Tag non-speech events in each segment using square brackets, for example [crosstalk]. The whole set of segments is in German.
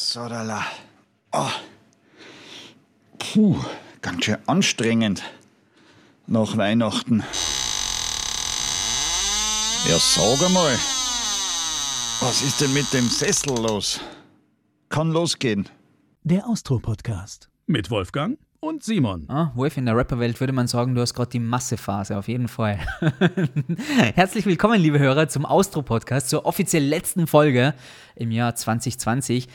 So, da la. Oh. Puh, ganz schön anstrengend. Nach Weihnachten. Ja, sag einmal. Was ist denn mit dem Sessel los? Kann losgehen. Der Austro-Podcast. Mit Wolfgang und Simon. Ah, Wolf, in der Rapperwelt würde man sagen, du hast gerade die Massephase, auf jeden Fall. [laughs] Herzlich willkommen, liebe Hörer, zum Austro-Podcast, zur offiziell letzten Folge im Jahr 2020.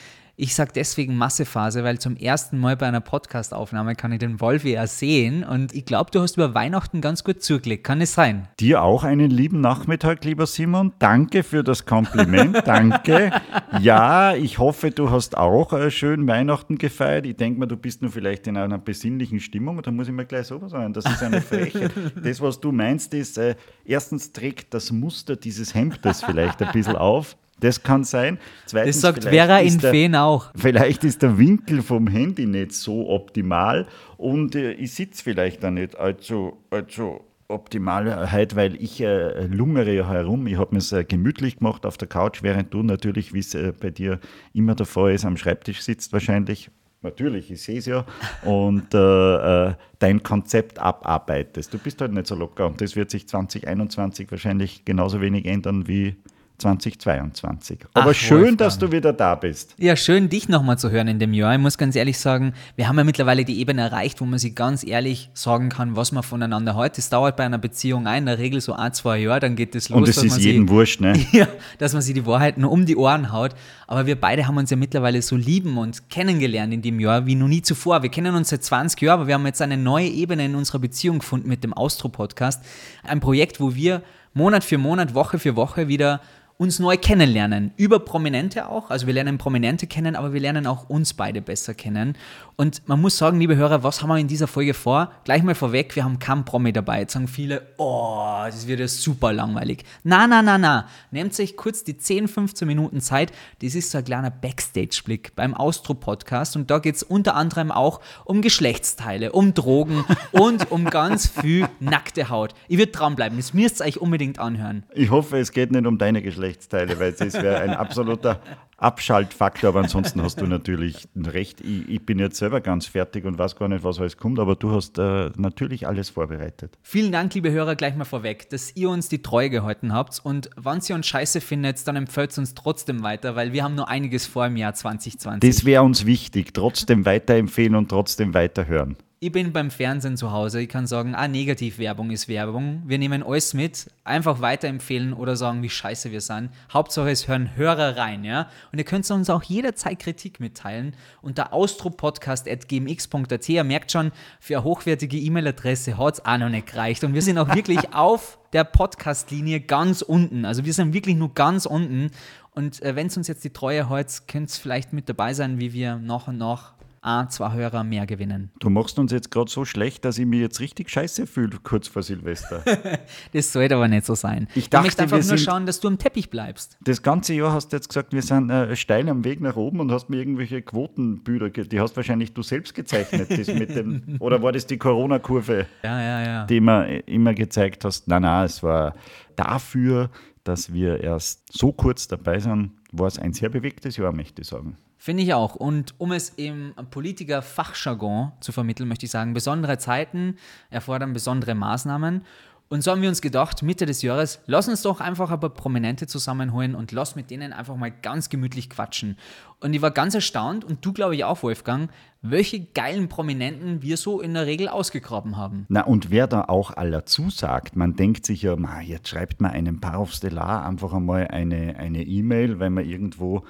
Ich sage deswegen Massephase, weil zum ersten Mal bei einer Podcastaufnahme kann ich den Wolf ja sehen und ich glaube, du hast über Weihnachten ganz gut zugelegt. Kann es sein? Dir auch einen lieben Nachmittag, lieber Simon. Danke für das Kompliment. [laughs] Danke. Ja, ich hoffe, du hast auch äh, schön Weihnachten gefeiert. Ich denke mal, du bist nur vielleicht in einer besinnlichen Stimmung. Da muss ich mir gleich sowas sagen. Das ist eine Frechheit. [laughs] Das, was du meinst, ist, äh, erstens trägt das Muster dieses Hemdes vielleicht ein bisschen auf. Das kann sein. Zweitens, das sagt Vera in Feen auch. Vielleicht ist der Winkel vom Handy nicht so optimal und äh, ich sitze vielleicht da nicht allzu, allzu optimal halt, weil ich äh, lungere ja herum. Ich habe mir es äh, gemütlich gemacht auf der Couch, während du natürlich, wie es äh, bei dir immer der Fall ist, am Schreibtisch sitzt wahrscheinlich. Natürlich, ich sehe es ja. Und äh, äh, dein Konzept abarbeitest. Du bist halt nicht so locker und das wird sich 2021 wahrscheinlich genauso wenig ändern wie 2022. Aber Ach, schön, Wolfgang. dass du wieder da bist. Ja, schön, dich nochmal zu hören in dem Jahr. Ich muss ganz ehrlich sagen, wir haben ja mittlerweile die Ebene erreicht, wo man sich ganz ehrlich sagen kann, was man voneinander hat. Das dauert bei einer Beziehung ein, in der Regel so ein, zwei Jahre, dann geht es los. Und es ist jedem sie, wurscht, ne? [laughs] Ja, dass man sich die Wahrheit nur um die Ohren haut. Aber wir beide haben uns ja mittlerweile so lieben und kennengelernt in dem Jahr wie noch nie zuvor. Wir kennen uns seit 20 Jahren, aber wir haben jetzt eine neue Ebene in unserer Beziehung gefunden mit dem Austro-Podcast. Ein Projekt, wo wir Monat für Monat, Woche für Woche wieder uns neu kennenlernen. Über Prominente auch. Also wir lernen Prominente kennen, aber wir lernen auch uns beide besser kennen. Und man muss sagen, liebe Hörer, was haben wir in dieser Folge vor? Gleich mal vorweg, wir haben keinen Promi dabei. Jetzt sagen viele, oh, das wird ja super langweilig. Na, na, na, na. Nehmt euch kurz die 10, 15 Minuten Zeit. Das ist so ein kleiner Backstage-Blick beim Austro-Podcast. Und da geht es unter anderem auch um Geschlechtsteile, um Drogen [laughs] und um ganz viel nackte Haut. Ich würde dranbleiben. Das müsst ihr euch unbedingt anhören. Ich hoffe, es geht nicht um deine Geschlechtsteile, weil das wäre ein absoluter Abschaltfaktor. Aber ansonsten hast du natürlich recht. Ich, ich bin jetzt selber ganz fertig und weiß gar nicht, was alles kommt, aber du hast äh, natürlich alles vorbereitet. Vielen Dank, liebe Hörer, gleich mal vorweg, dass ihr uns die Treue gehalten habt und wenn ihr uns scheiße findet, dann empfehlt uns trotzdem weiter, weil wir haben nur einiges vor im Jahr 2020. Das wäre uns wichtig, trotzdem weiterempfehlen und trotzdem weiterhören. Ich bin beim Fernsehen zu Hause, ich kann sagen, ah, Negativwerbung ist Werbung. Wir nehmen alles mit, einfach weiterempfehlen oder sagen, wie scheiße wir sind. Hauptsache es hören Hörer rein, ja. Und ihr könnt uns auch jederzeit Kritik mitteilen unter austropodcast.gmx.at. Ihr merkt schon, für eine hochwertige E-Mail-Adresse hat es auch noch nicht gereicht. Und wir sind auch [laughs] wirklich auf der Podcast-Linie ganz unten. Also wir sind wirklich nur ganz unten. Und äh, wenn es uns jetzt die Treue hält, könnt ihr vielleicht mit dabei sein, wie wir nach und nach ein, zwei Hörer mehr gewinnen. Du machst uns jetzt gerade so schlecht, dass ich mich jetzt richtig scheiße fühle, kurz vor Silvester. [laughs] das sollte aber nicht so sein. Ich, dachte, ich möchte einfach nur schauen, dass du am Teppich bleibst. Das ganze Jahr hast du jetzt gesagt, wir sind äh, steil am Weg nach oben und hast mir irgendwelche Quotenbilder, die hast wahrscheinlich du selbst gezeichnet. dem, [laughs] oder war das die Corona-Kurve, ja, ja, ja. die immer, immer gezeigt hast? Nein, nein, es war dafür, dass wir erst so kurz dabei sind, war es ein sehr bewegtes Jahr, möchte ich sagen. Finde ich auch. Und um es im Politiker-Fachjargon zu vermitteln, möchte ich sagen, besondere Zeiten erfordern besondere Maßnahmen. Und so haben wir uns gedacht, Mitte des Jahres, lass uns doch einfach ein paar Prominente zusammenholen und lass mit denen einfach mal ganz gemütlich quatschen. Und ich war ganz erstaunt, und du glaube ich auch, Wolfgang, welche geilen Prominenten wir so in der Regel ausgegraben haben. Na, und wer da auch aller zusagt, man denkt sich ja, jetzt schreibt man einem Paar auf Stellar einfach einmal eine E-Mail, e weil man irgendwo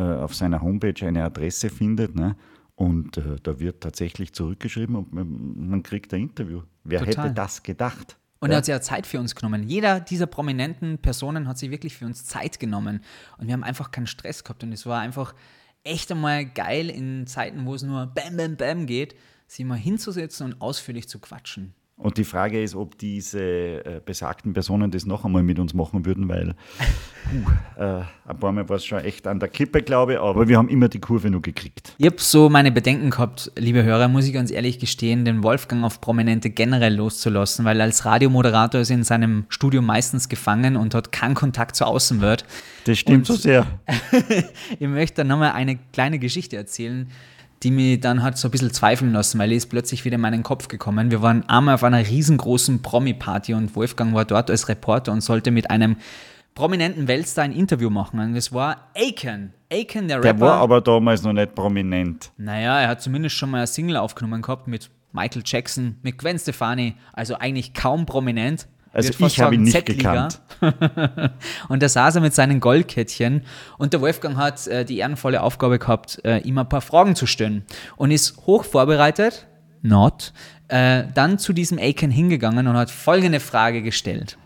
auf seiner Homepage eine Adresse findet. Ne? Und äh, da wird tatsächlich zurückgeschrieben und man, man kriegt ein Interview. Wer Total. hätte das gedacht? Und er hat sich ja Zeit für uns genommen. Jeder dieser prominenten Personen hat sich wirklich für uns Zeit genommen. Und wir haben einfach keinen Stress gehabt. Und es war einfach echt einmal geil in Zeiten, wo es nur Bam, Bam, Bam geht, sich mal hinzusetzen und ausführlich zu quatschen. Und die Frage ist, ob diese äh, besagten Personen das noch einmal mit uns machen würden, weil [laughs] puh, äh, ein paar Mal war es schon echt an der Kippe, glaube ich, aber wir haben immer die Kurve nur gekriegt. Ich habe so meine Bedenken gehabt, liebe Hörer, muss ich ganz ehrlich gestehen, den Wolfgang auf Prominente generell loszulassen, weil als Radiomoderator ist er in seinem Studio meistens gefangen und hat keinen Kontakt zur Außenwelt. Das stimmt Und- so sehr. [laughs] Ich möchte dann nochmal eine kleine Geschichte erzählen, die mich dann hat so ein bisschen zweifeln lassen, weil die ist plötzlich wieder in meinen Kopf gekommen. Wir waren einmal auf einer riesengroßen Promi-Party und Wolfgang war dort als Reporter und sollte mit einem prominenten Weltstar ein Interview machen. Und das war Aiken. Aiken, der Rapper. Der war aber damals noch nicht prominent. Naja, er hat zumindest schon mal eine Single aufgenommen gehabt mit Michael Jackson, mit Gwen Stefani, also eigentlich kaum prominent. Also ich habe ihn nicht gekannt. [laughs] Und da saß er mit seinen Goldkettchen und der Wolfgang hat äh, die ehrenvolle Aufgabe gehabt, äh, ihm ein paar Fragen zu stellen und ist hoch vorbereitet, not, äh, dann zu diesem Aiken hingegangen und hat folgende Frage gestellt.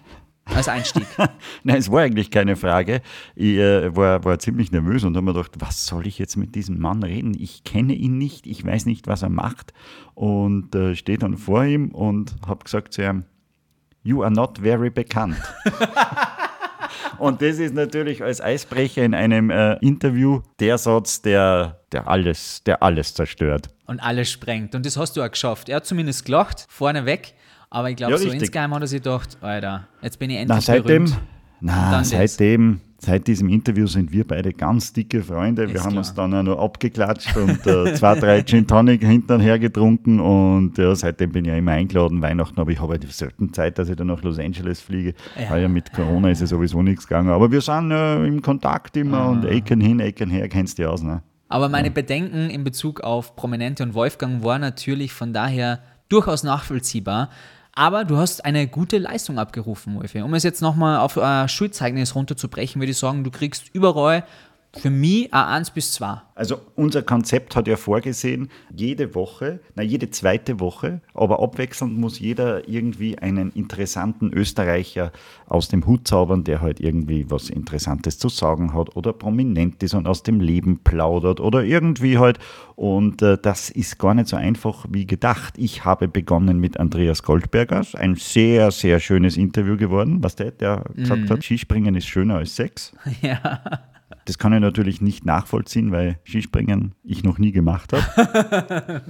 Als Einstieg. [laughs] Nein, es war eigentlich keine Frage. Ich äh, war, war ziemlich nervös und habe mir gedacht, was soll ich jetzt mit diesem Mann reden? Ich kenne ihn nicht, ich weiß nicht, was er macht. Und äh, stehe dann vor ihm und habe gesagt zu ihm, You are not very bekannt. [laughs] und das ist natürlich als Eisbrecher in einem äh, Interview der Satz, der, der, alles, der alles zerstört. und alles sprengt. Und das hast du auch geschafft. Er hat zumindest gelacht, vorneweg. Aber ich glaube, Ja, so richtig. insgeheim hat er sich gedacht, Alter, jetzt bin ich endlich Na, seittem, berühmt. na, seitdem, seit diesem Interview sind wir beide ganz dicke Freunde. Wir Ist haben klar. uns dann auch noch abgeklatscht und äh, zwei, drei Gin Tonic hinterher getrunken und ja, seitdem bin ich ja immer eingeladen. Weihnachten, aber ich habe halt selten Zeit, dass ich dann nach Los Angeles fliege, Ja. weil ja mit Corona ist ja sowieso nichts gegangen. Aber wir sind äh, im Kontakt immer Ah. und Ecken hin, Ecken her, kennst du ja aus, ne? Aber meine Bedenken in Bezug auf Prominente und Wolfgang waren natürlich von daher durchaus nachvollziehbar. Aber du hast eine gute Leistung abgerufen, Wolfi. Um es jetzt nochmal auf ein Schulzeugnis runterzubrechen, würde ich sagen, du kriegst überall für mich ein 1 bis 2. Also unser Konzept hat ja vorgesehen, jede Woche, na jede zweite Woche, aber abwechselnd muss jeder irgendwie einen interessanten Österreicher aus dem Hut zaubern, der halt irgendwie was Interessantes zu sagen hat oder prominent ist und aus dem Leben plaudert oder irgendwie halt. Und äh, das ist gar nicht so einfach wie gedacht. Ich habe begonnen mit Andreas Goldberger, ein sehr, sehr schönes Interview geworden, was der, der gesagt hat, Skispringen ist schöner als Sex. [laughs] Ja. Das kann ich natürlich nicht nachvollziehen, weil Skispringen ich noch nie gemacht habe.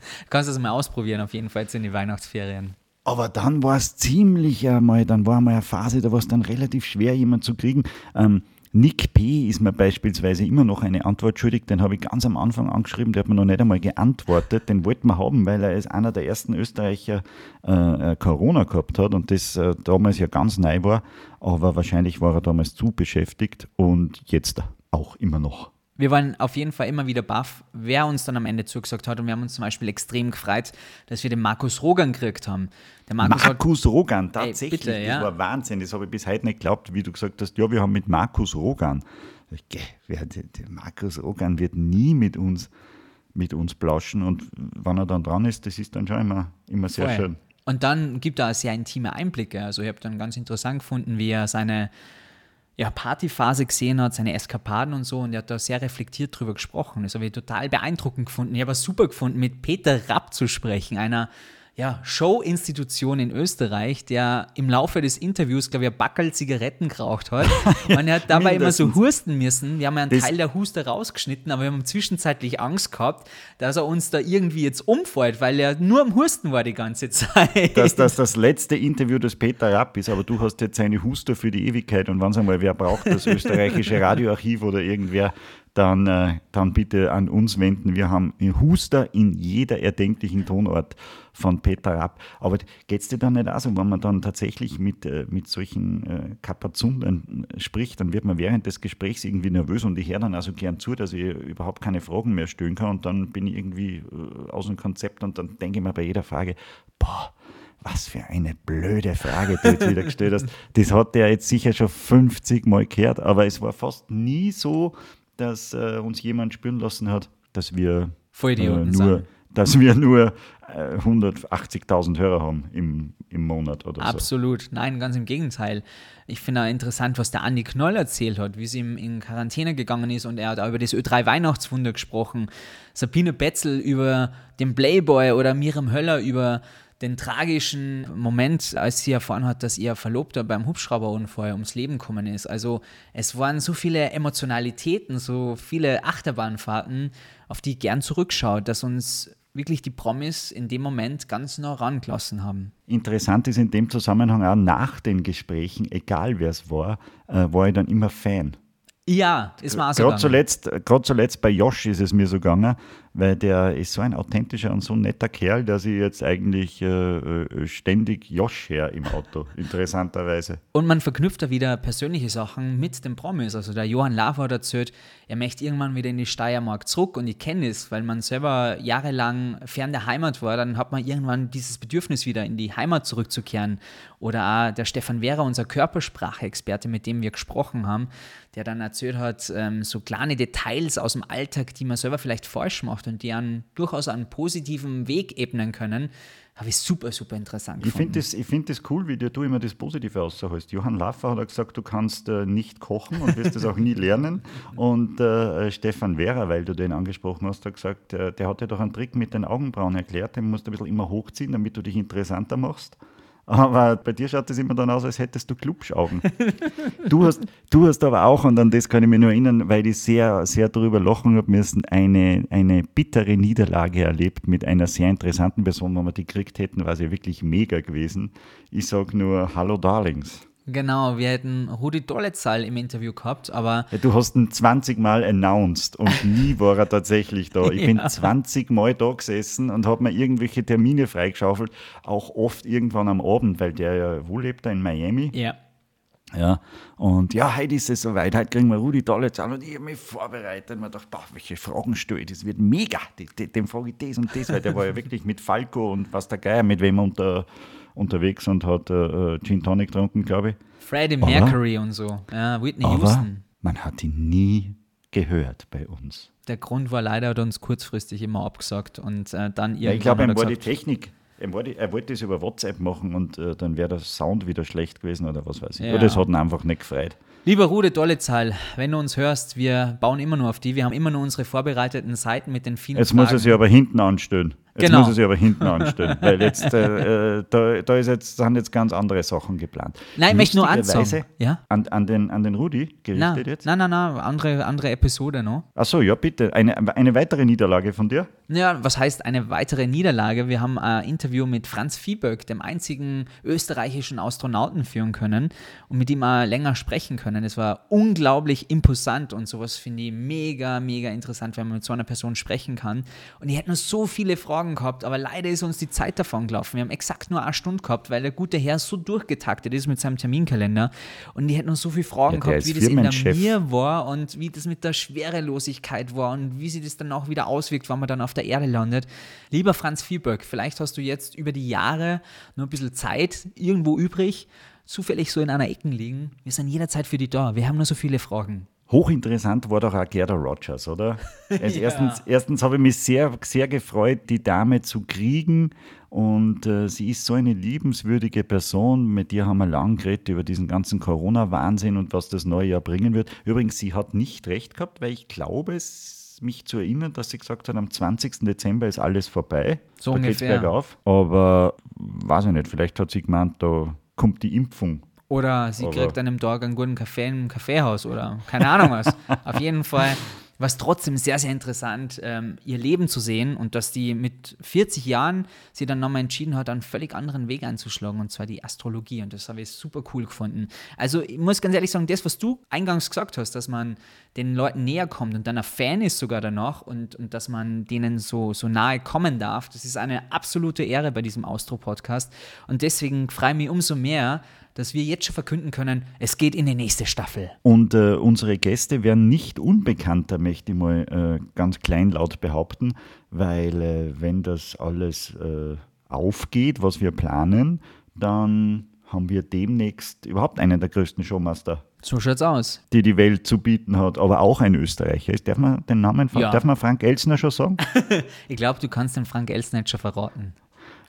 [laughs] Kannst du es mal ausprobieren, auf jeden Fall jetzt in die Weihnachtsferien. Aber dann war es ziemlich einmal, dann war mal eine Phase, da war es dann relativ schwer, jemanden zu kriegen. Ähm, Nick P. ist mir beispielsweise immer noch eine Antwort schuldig. Den habe ich ganz am Anfang angeschrieben, der hat mir noch nicht einmal geantwortet. Den wollten wir haben, weil er als einer der ersten Österreicher äh, äh, Corona gehabt hat und das äh, damals ja ganz neu war. Aber wahrscheinlich war er damals zu beschäftigt und jetzt auch immer noch. Wir waren auf jeden Fall immer wieder baff, wer uns dann am Ende zugesagt hat. Und wir haben uns zum Beispiel extrem gefreut, dass wir den Markus Rogan gekriegt haben. Der Markus, hat Markus Rogan, tatsächlich. bitte, ja. Das war Wahnsinn. Das habe ich bis heute nicht geglaubt, wie du gesagt hast, ja, wir haben mit Markus Rogan. Wer, der, der Markus Rogan wird nie mit uns, mit uns plauschen. Und wenn er dann dran ist, das ist dann schon immer, immer sehr Voll. schön. Und dann gibt er sehr intime Einblicke. Also ich habe dann ganz interessant gefunden, wie er seine ja, Partyphase gesehen hat, seine Eskapaden und so. Und er hat da sehr reflektiert drüber gesprochen. Das habe ich total beeindruckend gefunden. Ich habe es super gefunden, mit Peter Rapp zu sprechen, einer ja, Show-Institution in Österreich, der im Laufe des Interviews, glaube ich, ein Backel Zigaretten geraucht hat. [laughs] Und er hat dabei immer so husten müssen. Wir haben ja einen Das- Teil der Huste rausgeschnitten, aber wir haben zwischenzeitlich Angst gehabt, dass er uns da irgendwie jetzt umfällt, weil er nur am Husten war die ganze Zeit. Dass das [laughs] das letzte Interview des Peter Rapp ist, aber du hast jetzt seine Huster für die Ewigkeit und wenn es einmal wer braucht, das [laughs] österreichische Radioarchiv oder irgendwer, dann, äh, dann bitte an uns wenden. Wir haben einen Huster in jeder erdenklichen Tonart von Peter Rapp. Aber geht es dir dann nicht auch so, wenn man dann tatsächlich mit, äh, mit solchen äh, Kapazundern spricht, dann wird man während des Gesprächs irgendwie nervös und ich höre dann also gern zu, dass ich überhaupt keine Fragen mehr stellen kann und dann bin ich irgendwie äh, aus dem Konzept und dann denke ich mir bei jeder Frage, boah, was für eine blöde Frage du jetzt wieder gestellt hast. Das hat der jetzt sicher schon 50 Mal gehört, aber es war fast nie so, dass äh, uns jemand spüren lassen hat, dass wir Vollidioten nur, sind. dass wir nur äh, 180.000 Hörer haben im, im Monat oder so. Absolut. Nein, ganz im Gegenteil. Ich finde auch interessant, was der Andi Knoll erzählt hat, wie es ihm in Quarantäne gegangen ist und er hat auch über das Ö3 Weihnachtswunder gesprochen. Sabine Betzel über den Playboy oder Miriam Höller über den tragischen Moment, als sie erfahren hat, dass ihr Verlobter beim Hubschrauberunfall ums Leben gekommen ist. Also es waren so viele Emotionalitäten, so viele Achterbahnfahrten, auf die ich gern zurückschaue, dass uns wirklich die Promis in dem Moment ganz nah rangelassen haben. Interessant ist in dem Zusammenhang auch nach den Gesprächen, egal wer es war, äh, war ich dann immer Fan. Ja, ist mir auch so Gerade zuletzt, gerade zuletzt bei Josh ist es mir so gegangen, weil der ist so ein authentischer und so netter Kerl, dass ich jetzt eigentlich äh, äh, ständig Josh her im Auto, [laughs] interessanterweise. Und man verknüpft da wieder persönliche Sachen mit den Promis. Also der Johann Lafer hat erzählt, er möchte irgendwann wieder in die Steiermark zurück und ich kenne es, weil man selber jahrelang fern der Heimat war, dann hat man irgendwann dieses Bedürfnis wieder in die Heimat zurückzukehren. Oder auch der Stefan Wehrer, unser Körpersprache-Experte, mit dem wir gesprochen haben, der dann erzählt hat, ähm, so kleine Details aus dem Alltag, die man selber vielleicht falsch macht und die einen durchaus einen positiven Weg ebnen können, habe ich super, super interessant Ich gefunden. finde das, ich find das cool, wie du immer das Positive ausholst. Johann Laffer hat gesagt, du kannst äh, nicht kochen und wirst das auch nie lernen. [laughs] Und äh, Stefan Wehrer, weil du den angesprochen hast, hat gesagt, äh, der hat dir doch einen Trick mit den Augenbrauen erklärt, den musst du ein bisschen immer hochziehen, damit du dich interessanter machst. Aber bei dir schaut es immer dann aus, als hättest du Klubschaugen. [laughs] du, hast, du hast aber auch, und an das kann ich mich nur erinnern, weil ich sehr, sehr darüber lachen habe müssen, eine, eine bittere Niederlage erlebt mit einer sehr interessanten Person. Wenn wir die gekriegt hätten, war sie wirklich mega gewesen. Ich sage nur Hallo Darlings. Genau, wir hätten Rudi Dollezahl im Interview gehabt, aber Ja, Du hast ihn 20 Mal announced und nie war er tatsächlich da. Ich bin [laughs] 20 Mal da gesessen und habe mir irgendwelche Termine freigeschaufelt, auch oft irgendwann am Abend, weil der ja, wo lebt er? In Miami? ja. Ja, und ja, heute ist es soweit, heute kriegen wir Rudi Dollitz an und ich habe mich vorbereitet und mir gedacht, boah, welche Fragen stelle ich, das wird mega, dem frage ich das und das, weil der war ja [laughs] wirklich mit Falco und was der Geier, mit wem unter, unterwegs und hat äh, Gin Tonic getrunken, glaube ich. Freddie Mercury und so. Ja, Whitney Aber Houston. man hat ihn nie gehört bei uns. Der Grund war leider, er hat uns kurzfristig immer abgesagt und äh, dann irgendwann Ja, ich glaube, ihm war die Technik, er, die, er wollte das über WhatsApp machen und äh, dann wäre der Sound wieder schlecht gewesen oder was weiß ich. Ja. Oder es hat ihn einfach nicht gefreut. Lieber Rude Dollezahl, wenn du uns hörst, wir bauen immer nur auf die. Wir haben immer nur unsere vorbereiteten Seiten mit den vielen Jetzt Fragen. muss er sich aber hinten anstellen. Jetzt Genau. muss er sich aber hinten anstellen, [laughs] weil jetzt, äh, äh, da, da ist jetzt, sind jetzt ganz andere Sachen geplant. Nein, ich möchte nur ansagen. Ja? An, an, den, an den Rudi gerichtet Nein, jetzt? nein, nein, nein, andere, andere Episode noch. Achso, ja, bitte. Eine, eine weitere Niederlage von dir? Ja, was heißt eine weitere Niederlage? Wir haben ein Interview mit Franz Viehböck, dem einzigen österreichischen Astronauten, führen können und mit ihm mal länger sprechen können. Es war unglaublich imposant und sowas finde ich mega, mega interessant, wenn man mit so einer Person sprechen kann. Und ich hätte noch so viele Fragen gehabt, aber leider ist uns die Zeit davon gelaufen. Wir haben exakt nur eine Stunde gehabt, weil der gute Herr so durchgetaktet ist mit seinem Terminkalender. Und ich hätte noch so viele Fragen Ja, gehabt, wie das in der. Mir war und wie das mit der Schwerelosigkeit war und wie sich das dann auch wieder auswirkt, wenn man dann auf der Erde landet. Lieber Franz Viehböck, vielleicht hast du jetzt über die Jahre nur ein bisschen Zeit irgendwo übrig, zufällig so in einer Ecke liegen. Wir sind jederzeit für dich da. Wir haben nur so viele Fragen. Hochinteressant war doch auch Gerda Rogers, oder? [laughs] Also erstens erstens habe ich mich sehr, sehr gefreut, die Dame zu kriegen. Und äh, sie ist so eine liebenswürdige Person. Mit ihr haben wir lang geredet über diesen ganzen Corona-Wahnsinn und was das neue Jahr bringen wird. Übrigens, sie hat nicht recht gehabt, weil ich glaube, es mich zu erinnern, dass sie gesagt hat, am 20. Dezember ist alles vorbei. So da geht's ungefähr. bergauf. Aber weiß ich nicht, vielleicht hat sie gemeint, da kommt die Impfung. Oder sie Aber- kriegt an einem Tag einen guten Kaffee im Kaffeehaus oder keine Ahnung was. [laughs] Auf jeden Fall war es trotzdem sehr, sehr interessant, ähm, ihr Leben zu sehen und dass die mit 40 Jahren sie dann nochmal entschieden hat, einen völlig anderen Weg einzuschlagen und zwar die Astrologie und das habe ich super cool gefunden. Also ich muss ganz ehrlich sagen, das, was du eingangs gesagt hast, dass man den Leuten näher kommt und dann ein Fan ist sogar danach und, und dass man denen so, so nahe kommen darf, das ist eine absolute Ehre bei diesem Austro-Podcast und deswegen freue ich mich umso mehr, dass wir jetzt schon verkünden können, es geht in die nächste Staffel. Und äh, unsere Gäste werden nicht unbekannter, möchte ich mal äh, ganz kleinlaut behaupten, weil äh, wenn das alles äh, aufgeht, was wir planen, dann haben wir demnächst überhaupt einen der größten Showmaster, So schaut's aus. die die Welt zu bieten hat, aber auch ein Österreicher ist. Darf man den Namen, Ja. darf man Frank Elsner schon sagen? [laughs] Ich glaube, du kannst den Frank Elsner jetzt schon verraten.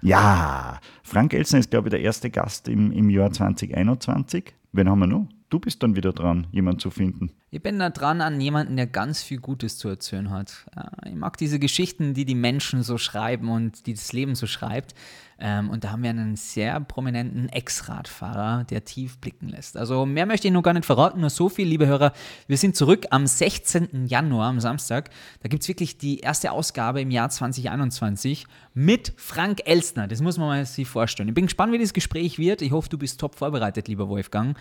Ja, Frank Elsner ist, glaube ich, der erste Gast im, im Jahr 2021. Wen haben wir noch? Du bist dann wieder dran, jemanden zu finden. Ich bin da dran an jemanden, der ganz viel Gutes zu erzählen hat. Ich mag diese Geschichten, die die Menschen so schreiben und die das Leben so schreibt. Ähm, und da haben wir einen sehr prominenten Ex-Radfahrer, der tief blicken lässt. Also mehr möchte ich noch gar nicht verraten, nur so viel, liebe Hörer. Wir sind zurück am 16. Januar, am Samstag. Da gibt es wirklich die erste Ausgabe im Jahr 2021 mit Frank Elstner. Das muss man sich vorstellen. Ich bin gespannt, wie das Gespräch wird. Ich hoffe, du bist top vorbereitet, lieber Wolfgang.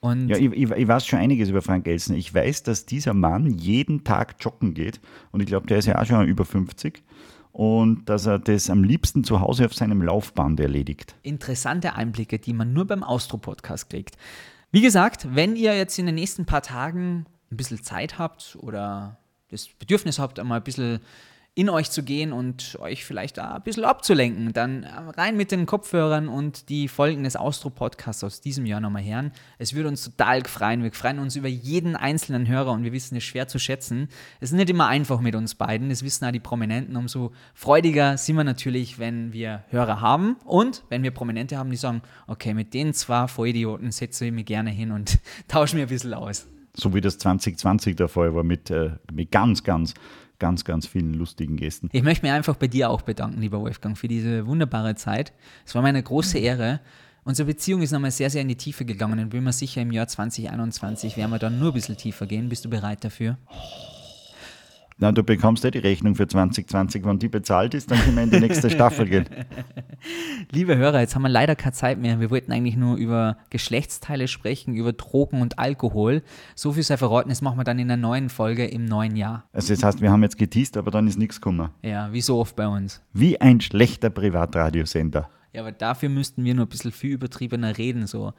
Und ja, ich, ich, ich, weiß schon einiges über Frank Elstner. Ich weiß, dass dieser Mann jeden Tag joggen geht. Und ich glaube, der ist ja auch schon über 50 und dass er das am liebsten zu Hause auf seinem Laufband erledigt. Interessante Einblicke, die man nur beim Austro-Podcast kriegt. Wie gesagt, wenn ihr jetzt in den nächsten paar Tagen ein bisschen Zeit habt oder das Bedürfnis habt, einmal ein bisschen in euch zu gehen und euch vielleicht da ein bisschen abzulenken. Dann rein mit den Kopfhörern und die Folgen des Austro-Podcasts aus diesem Jahr nochmal hören. Es würde uns total freuen. Wir freuen uns über jeden einzelnen Hörer und wir wissen es schwer zu schätzen. Es ist nicht immer einfach mit uns beiden, das wissen auch die Prominenten. Umso freudiger sind wir natürlich, wenn wir Hörer haben und wenn wir Prominente haben, die sagen, okay, mit den zwei Vollidioten setze ich mich gerne hin und [laughs] tausche mir ein bisschen aus. So wie das 2020 der Fall war mit, äh, mit ganz, ganz ganz, ganz vielen lustigen Gästen. Ich möchte mich einfach bei dir auch bedanken, lieber Wolfgang, für diese wunderbare Zeit. Es war mir eine große Ehre. Unsere Beziehung ist nochmal sehr, sehr in die Tiefe gegangen und bin mir sicher, im Jahr 2021 werden wir dann nur ein bisschen tiefer gehen. Bist du bereit dafür? Na, du bekommst ja die Rechnung für 2020. Wenn die bezahlt ist, dann können wir in die nächste Staffel gehen. [laughs] Liebe Hörer, jetzt haben wir leider keine Zeit mehr. Wir wollten eigentlich nur über Geschlechtsteile sprechen, über Drogen und Alkohol. So viel sei verraten, das machen wir dann in der neuen Folge im neuen Jahr. Also das heißt, wir haben jetzt geteased, aber dann ist nichts gekommen. Ja, wie so oft bei uns. Wie ein schlechter Privatradiosender. Ja, aber dafür müssten wir nur ein bisschen viel übertriebener reden, so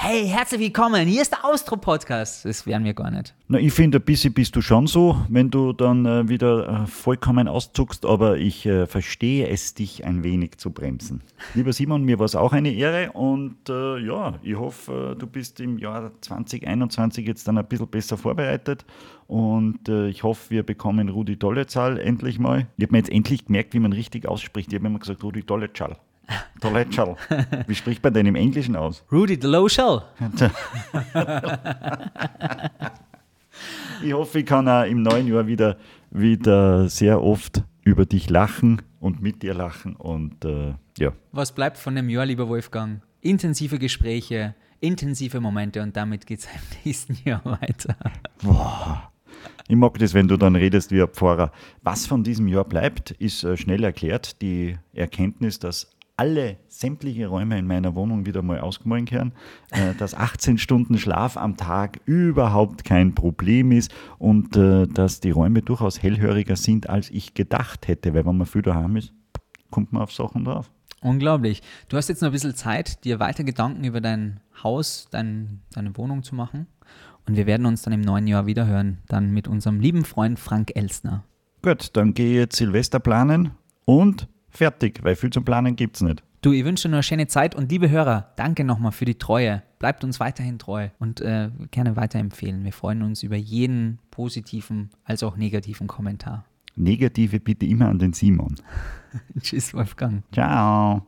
hey, herzlich willkommen, hier ist der Austro-Podcast. Das wären wir gar nicht. Na, ich finde, ein bisschen bist du schon so, wenn du dann äh, wieder äh, vollkommen auszuckst, aber ich äh, verstehe es, dich ein wenig zu bremsen. Lieber Simon, mir war es auch eine Ehre und äh, ja, ich hoffe, du bist im Jahr 2021 jetzt dann ein bisschen besser vorbereitet und äh, ich hoffe, wir bekommen Rudi Dollezahl endlich mal. Ich habe mir jetzt endlich gemerkt, wie man richtig ausspricht. Ich habe immer gesagt, Rudi Dollezahl. [laughs] Dolletschall. Wie spricht man denn im Englischen aus? Rudy Deloshall. [laughs] ich hoffe, ich kann auch im neuen Jahr wieder, wieder sehr oft über dich lachen und mit dir lachen. Und äh, ja. Was bleibt von dem Jahr, lieber Wolfgang? Intensive Gespräche, intensive Momente und damit geht es [laughs] im nächsten Jahr weiter. Boah. Ich mag das, wenn du dann redest wie ein Pfarrer. Was von diesem Jahr bleibt, ist äh, schnell erklärt. Die Erkenntnis, dass alle sämtliche Räume in meiner Wohnung wieder mal ausgemalen können, äh, dass 18 Stunden Schlaf am Tag überhaupt kein Problem ist und äh, dass die Räume durchaus hellhöriger sind, als ich gedacht hätte, weil wenn man viel daheim ist, kommt man auf Sachen drauf. Unglaublich. Du hast jetzt noch ein bisschen Zeit, dir weiter Gedanken über dein Haus, dein, deine Wohnung zu machen. Und wir werden uns dann im neuen Jahr wiederhören, dann mit unserem lieben Freund Frank Elstner. Gut, dann gehe ich jetzt Silvester planen und Fertig, weil viel zum Planen gibt es nicht. Du, ich wünsche dir nur eine schöne Zeit und liebe Hörer, danke nochmal für die Treue. Bleibt uns weiterhin treu und äh, gerne weiterempfehlen. Wir freuen uns über jeden positiven als auch negativen Kommentar. Negative bitte immer an den Simon. [laughs] Tschüss, Wolfgang. Ciao.